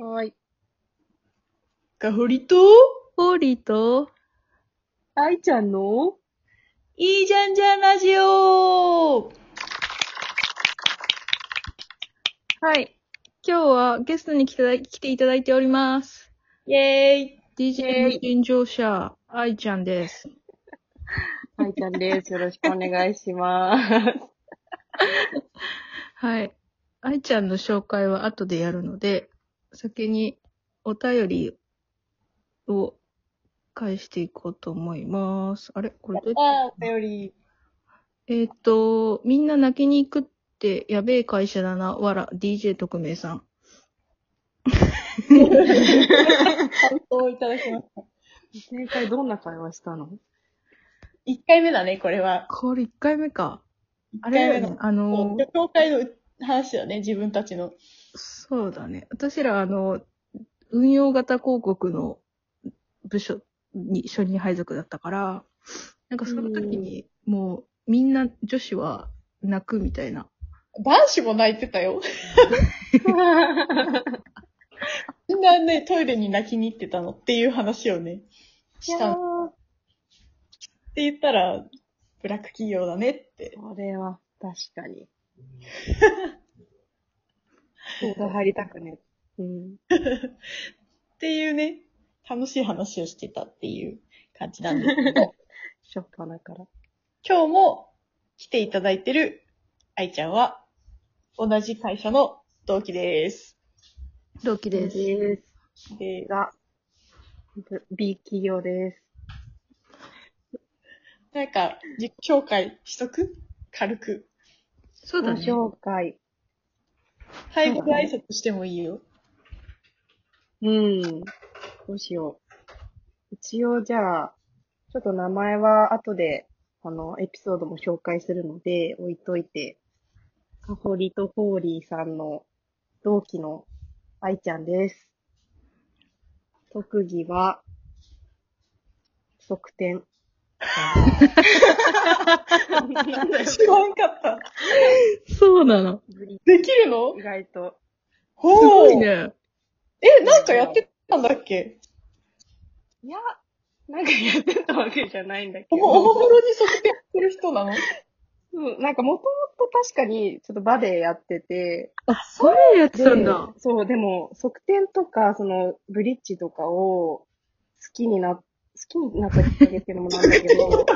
はい。かほりと、ホーリーと、愛ちゃんの？いいじゃんじゃんラジオはい。今日はゲストに来て来ていただいております。イェーイ DJ 無人乗車、愛ちゃんです。愛ちゃんです。よろしくお願いします。はい。愛ちゃんの紹介は後でやるので、先にお便りを返していこうと思います。あれ？これどうやって？お便り。えーっと、みんな泣きに行くってやべえ会社だな、わら、DJ 特命さん。感想いただきました。正解どんな会話したの？1回目だね、これは。これ1回目か。あ1回目のれ？あのー、教会の話だね、自分たちの。そうだね。私ら、あの、運用型広告の部署に、初任配属だったから、なんかその時に、もう、みんな女子は泣くみたいな。男子も泣いてたよ。みんなね、トイレに泣きに行ってたのっていう話をね、したの。って言ったら、ブラック企業だねって。これは、確かに。そうだ、入りたくね。うん。っていうね、楽しい話をしてたっていう感じなんですけど、しょっぱなから。今日も来ていただいてる愛ちゃんは、同じ会社の同期です。同期です。です。で、が、B 企業です。なんか、自己紹介しとく？軽く。ごそうだね。紹介。最後で挨拶してもいいよ。うん。どうしよう。一応じゃあ、ちょっと名前は後で、あの、エピソードも紹介するので、置いといて、カホリとホーリーさんの同期の愛ちゃんです。特技は、側転。知らんかった。そうなの。できるの？意外と。すほごい。ね。え、なんかやってたんだっけ？いや、なんかやってたわけじゃないんだけど。おもおもむろに測定する人なの？うん、なんかもともと確かにちょっとバレエやってて、あ、それやってたんだ。でそう、でも、側転とか、その、ブリッジとかを好きにな、好きになったきっかけっていうのもなんだけど、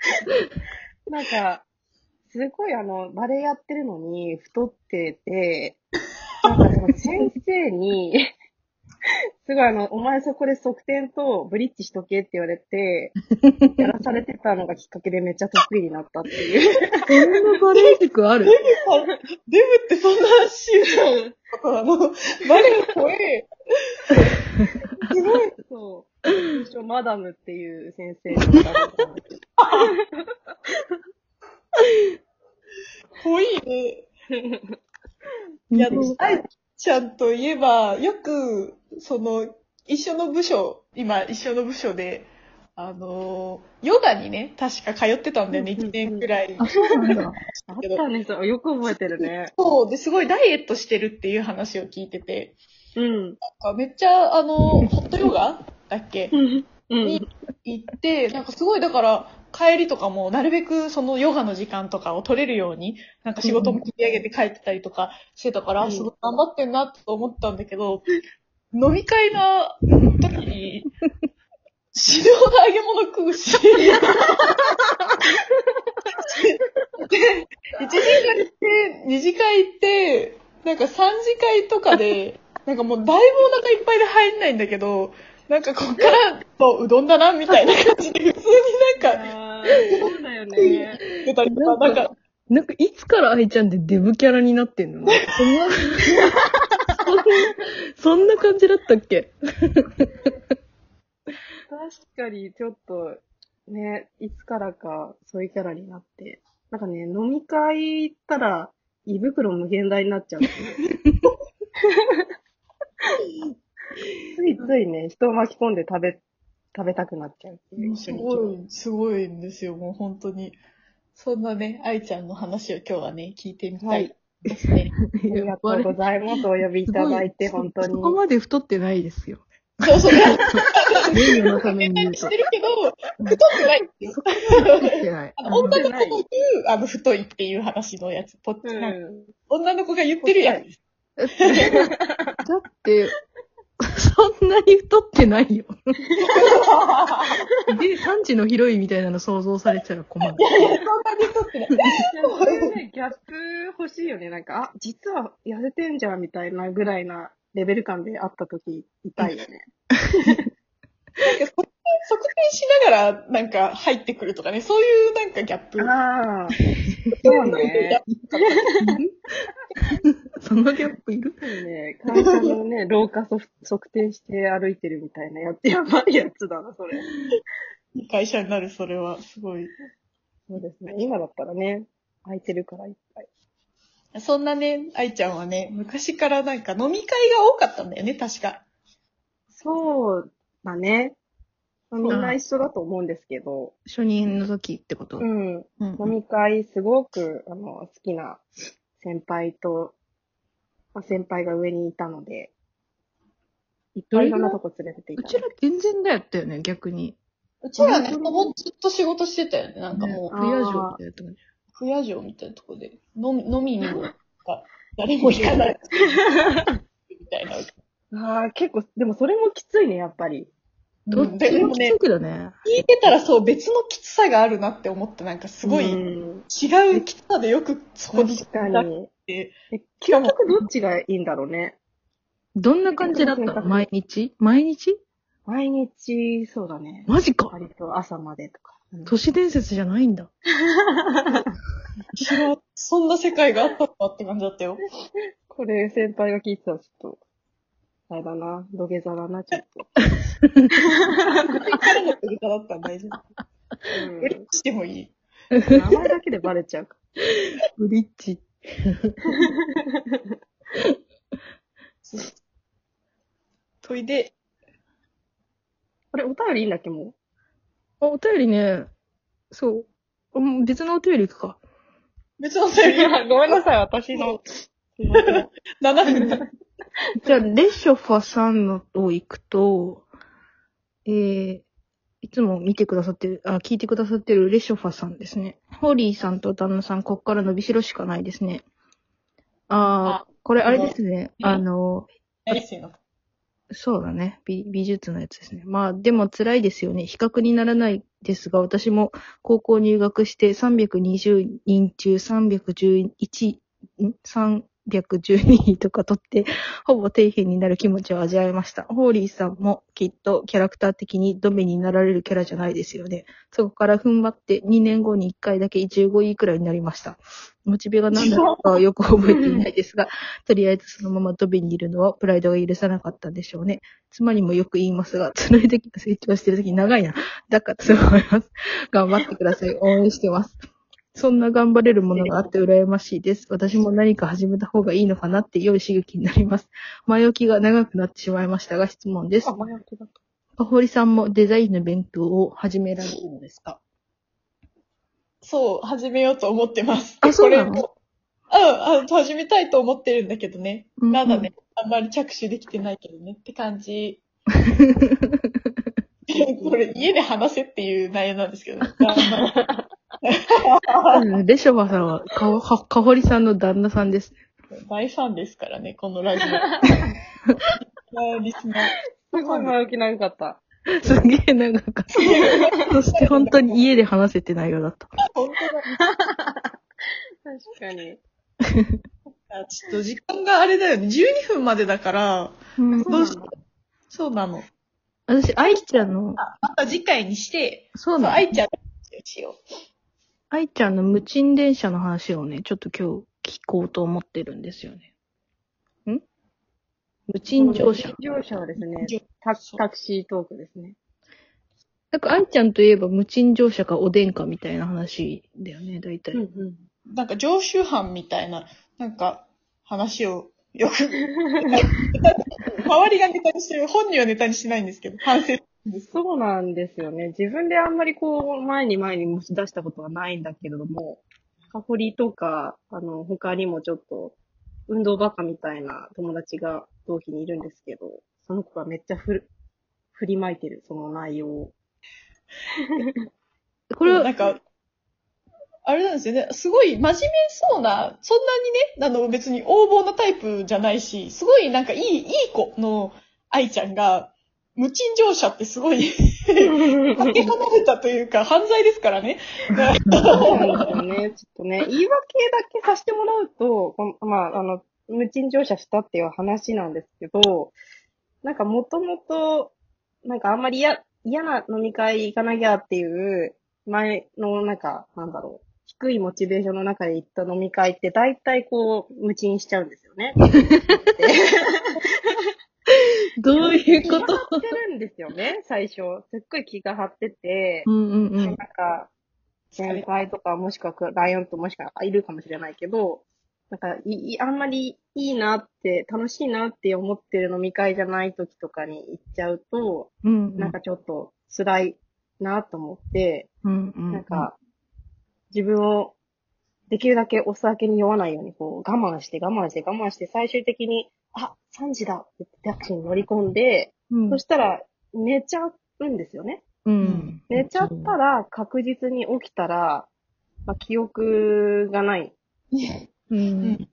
なんか、すごいあの、バレエやってるのに太ってて、なんかその先生に、すごいあの、お前そこで側転とブリッジしとけって言われて、やらされてたのがきっかけでめっちゃ得意になったっていう。そんなバレエ塾ある？デブってそんなシュートなのバレエ怖え。すごい、そう。マダムっていう先生の方だったんだけど濃いね。いや、愛ちゃんといえば、よく、その、一緒の部署、今一緒の部署で、あの、ヨガにね、確か通ってたんだよね、うんうんうん1年くらい。あ、そうなんだ。あったね、そう。よく覚えてるね。そう、で、すごいダイエットしてるっていう話を聞いてて、うん。なんかめっちゃ、あの、ホットヨガだっけ？うん。に行って、なんかすごい、だから、帰りとかも、なるべくそのヨガの時間とかを取れるように、なんか仕事も切り上げて帰ってたりとかしてたから、うん。すごい頑張ってんなと思ったんだけど、飲み会の時に、死ぬほど揚げ物食うし、で、1次会行って、2次会行って、なんか3次会とかで、なんかもうだいぶお腹いっぱいで入んないんだけど、なんかこっからとうどんだな、みたいな感じで、普通になんか、あーそうだよね。出たりとか、なんか、なんか、いつから愛ちゃんってデブキャラになってんの？そんな、そんな、そんな感じだったっけ？確かに、ちょっと、ね、いつからか、そういうキャラになって。なんかね、飲み会行ったら、胃袋無限大になっちゃう。ついついね、人を巻き込んで食べ、食べたくなっちゃうっていう。すごい、すごいんですよ、もう本当に。そんなね、愛ちゃんの話を今日はね、聞いてみたはいいですね。ありがとうございます。お呼びいただいて、すご本当にそ。こまで太ってないですよ。そうそう。名誉のために言うとして。るけど、太ってないんですよ。太ってない。女の子の言う、あの、太いっていう話のやつ。ぽっちうなん。女の子が言ってるやつ。だって、そんなに太ってないよ。で、3時のヒロインみたいなの想像されたら困る。そんなに太ってない。そういうね、ギャップ欲しいよね。なんか、あ、実は痩せてんじゃんみたいなぐらいなレベル感で会った時、痛いよね。なんか、測定しながら、なんか、入ってくるとかね、そういうなんかギャップ。ああ、そうね。そのギャップいる？ね、会社のね、廊下測測定して歩いてるみたいなやつ、やばいやつだな、それ。いい会社になる、それは、すごい。そうですね。今だったらね、空いてるからいっぱい。そんなね、愛ちゃんはね、昔からなんか飲み会が多かったんだよね、確か。そうだね。みんな一緒だと思うんですけど、初任の時ってこと？うん。うん飲み会、すごく、あの、好きな先輩と、まあ、先輩が上にいたので、いっぱい？いろんなとこ連れてっていうたちら全然だったよね、逆に。うちらね、もうずっと仕事してたよね。なんかもう、あ不夜城みたいなとこ不夜城みたいなとこで、飲み、飲みにも、誰も行かない。みたいな。ああ、結構、でもそれもきついね、やっぱり。どっちもきつくだね。聞いてたらそう別のきつさがあるなって思って、なんかすごい違うんうきつさでよくそこに確かに。て。え究極どっちがいいんだろうね。どんな感じだった？の 毎日？毎日？毎日、そうだね。マジか。割と朝までとか。うん都市伝説じゃないんだ。知らんそんな世界があったのかって感じだったよ。これ先輩が聞いてたらちょっと、あれだな、土下座だな、ちょっと。彼の言い方だったら大丈夫。うんブリッジしてもいい。名前だけでバレちゃうか。ブリッジ。といで、これお便りいいんだっけ、もあ、お便りね、そう。うん別のお便り行くか。う。別のセリフごめんなさい、私の。すいません7分だ。じゃあ、レショファさんのを行くと、えー、いつも見てくださってる、あ、聞いてくださってるレショファさんですね。ホーリーさんと旦那さん、こっから伸びしろしかないですね。あー、これあれですね。うんあの。そうだね。美美術のやつですね。まあ、でも辛いですよね。比較にならないですが、私も高校入学して320人中311、ん？?312 位とか取って、ほぼ底辺になる気持ちを味わいました。ホーリーさんもきっとキャラクター的にドメになられるキャラじゃないですよね。そこから踏ん張って2年後に1回だけ15位くらいになりました。モチベが何だったかはよく覚えていないですが、とりあえずそのままドベにいるのはプライドが許さなかったんでしょうね。妻にもよく言いますが、辛い時成長してる時長いな。だからそう思います。頑張ってください。応援してます。そんな頑張れるものがあって羨ましいです。私も何か始めた方がいいのかなって良い刺激になります。前置きが長くなってしまいましたが質問ですあ、。前置きだった。かほりさんもデザインの勉強を始められるのですか？そう、始めようと思ってます。あそうなの？これもうん、あ始めたいと思ってるんだけどね。うんまだね、あんまり着手できてないけどねって感じ。これ家で話せっていう内容なんですけど、うんレショバさんはかほはかほりさんの旦那さんです。大ファンですからね、このラジオ。リスナー。すごい前置き長かった。すげえ長かった。そして本当に家で話せてないようだった。本当確かに。だ。ちょっと時間があれだよね。12分までだから、うんどうしそうなの。私、愛ちゃんの、また次回にして、そう、そうなの愛ちゃんの話をしよう。愛ちゃんの無賃電車の話をね、ちょっと今日聞こうと思ってるんですよね。ん？無賃乗車。乗車はですね乗、タタクシートークですね。なんか愛ちゃんといえば無賃乗車かおでんかみたいな話だよね、大体。うん。なんか常習犯みたいな、なんか話をよく、周りがネタにしてる、本人はネタにしてないんですけど、反省。そうなんですよね。自分であんまりこう、前に前に持ち出したことはないんだけれども、赤堀とか、あの、他にもちょっと、運動バカみたいな友達が同期にいるんですけど、その子がめっちゃふる、振りまいてる、その内容を。これは、なんか、あれなんですよね。すごい真面目そうな、そんなにね、あの別に横暴なタイプじゃないし、すごいなんかいい、いい子の愛ちゃんが、無賃乗車ってすごい、かけ離れたというか、犯罪ですからね。そうね。ちょっとね、言い訳だけさせてもらうと、このまあ、あの、無賃乗車したっていう話なんですけど、なんかもともと、なんかあんまり嫌、嫌な飲み会行かなきゃっていう、前のなんか、なんだろう、低いモチベーションの中で行った飲み会って大体こう、無賃しちゃうんですよね。どういうこ気がと張ってるんですよね、最初。すっごい気が張ってて、うんうんうなんん。か、先輩とかもしくはライオンともしくはいるかもしれないけど、なんかいい、あんまりいいなって、楽しいなって思ってる飲み会じゃない時とかに行っちゃうと、うんなんかちょっと辛いなと思って、うんうん。なんか、自分をできるだけお酒に酔わないようにこう我慢して我慢して我慢して最終的に、あ、3時だってタクシーに乗り込んで、うんそしたら寝ちゃうんですよね。うん。寝ちゃったら確実に起きたら、まあ、記憶がない。うん。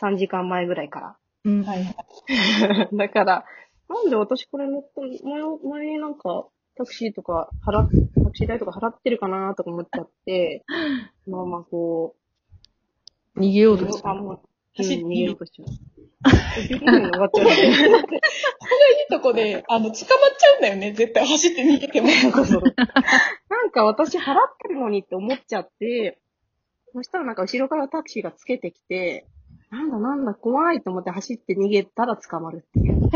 3時間前ぐらいかうん。はい。ら。だから、なんで私これ乗った、前、前になんかタクシーとか払っ、タクシー代とか払ってるかなとか思っちゃって、まあまあこ逃げよう、うとしてあんま、走ってうん逃げようとしちゃう。10分で終わっちゃうね。いいとこで、あの、捕まっちゃうんだよね。絶対走って逃げても。なんか私払ってるのにって思っちゃって、そしたらなんか後ろからタクシーがつけてきて、なんだなんだ怖いと思って走って逃げたら捕まるっていう。